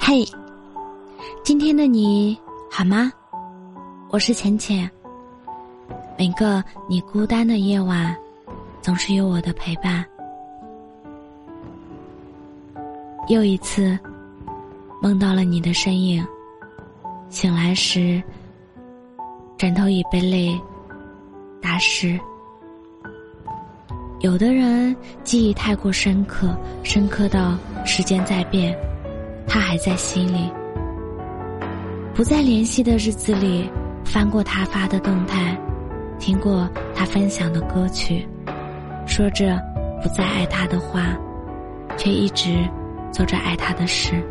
嘿，今天的你好吗？我是浅浅。每个你孤单的夜晚，总是有我的陪伴。又一次梦到了你的身影，醒来时，枕头已被泪打湿。有的人记忆太过深刻，深刻到时间在变。他还在心里，不再联系的日子里，翻过他发的动态，听过他分享的歌曲，说着不再爱他的话，却一直做着爱他的事。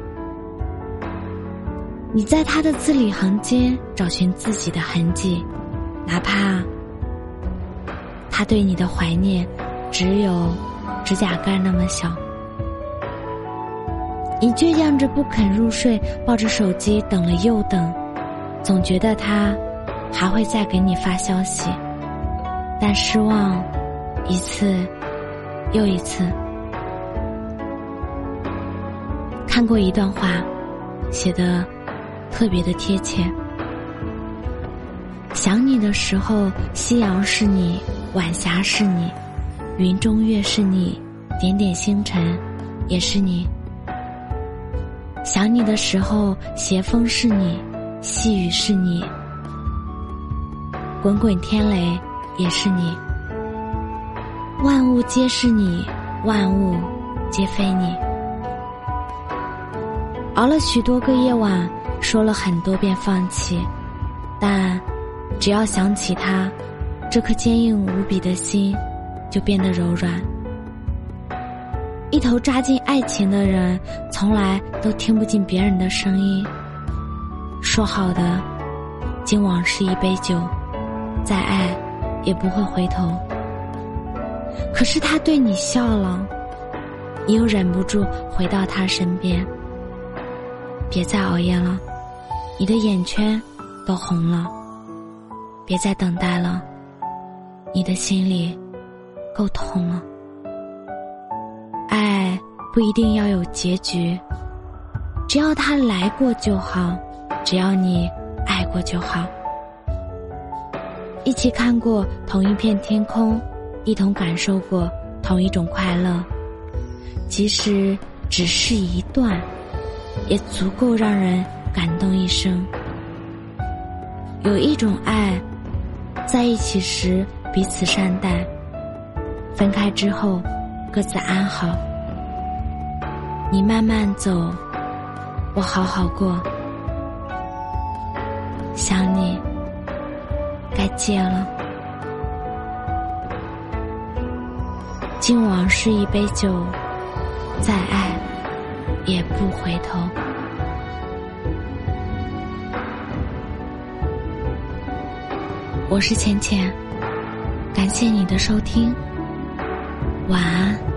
你在他的字里行间找寻自己的痕迹，哪怕他对你的怀念只有指甲盖那么小。你倔强着不肯入睡，抱着手机等了又等，总觉得他还会再给你发消息，但失望一次又一次。看过一段话，写的特别的贴切。想你的时候，夕阳是你，晚霞是你，云中月是你，点点星辰也是你。想你的时候，斜风是你，细雨是你，滚滚天雷也是你，万物皆是你，万物皆非你。熬了许多个夜晚，说了很多遍放弃，但只要想起他，这颗坚硬无比的心就变得柔软。一头扎进爱情的人，从来都听不进别人的声音。说好的，今往事一杯酒，再爱也不会回头。可是他对你笑了，你又忍不住回到他身边。别再熬夜了，你的眼圈都红了。别再等待了，你的心里够痛了。不一定要有结局，只要他来过就好，只要你爱过就好。一起看过同一片天空，一同感受过同一种快乐，即使只是一段，也足够让人感动一生。有一种爱，在一起时彼此善待，分开之后各自安好。你慢慢走，我好好过。想你，该戒了。敬往事一杯酒，再爱也不回头。我是浅浅，感谢你的收听，晚安。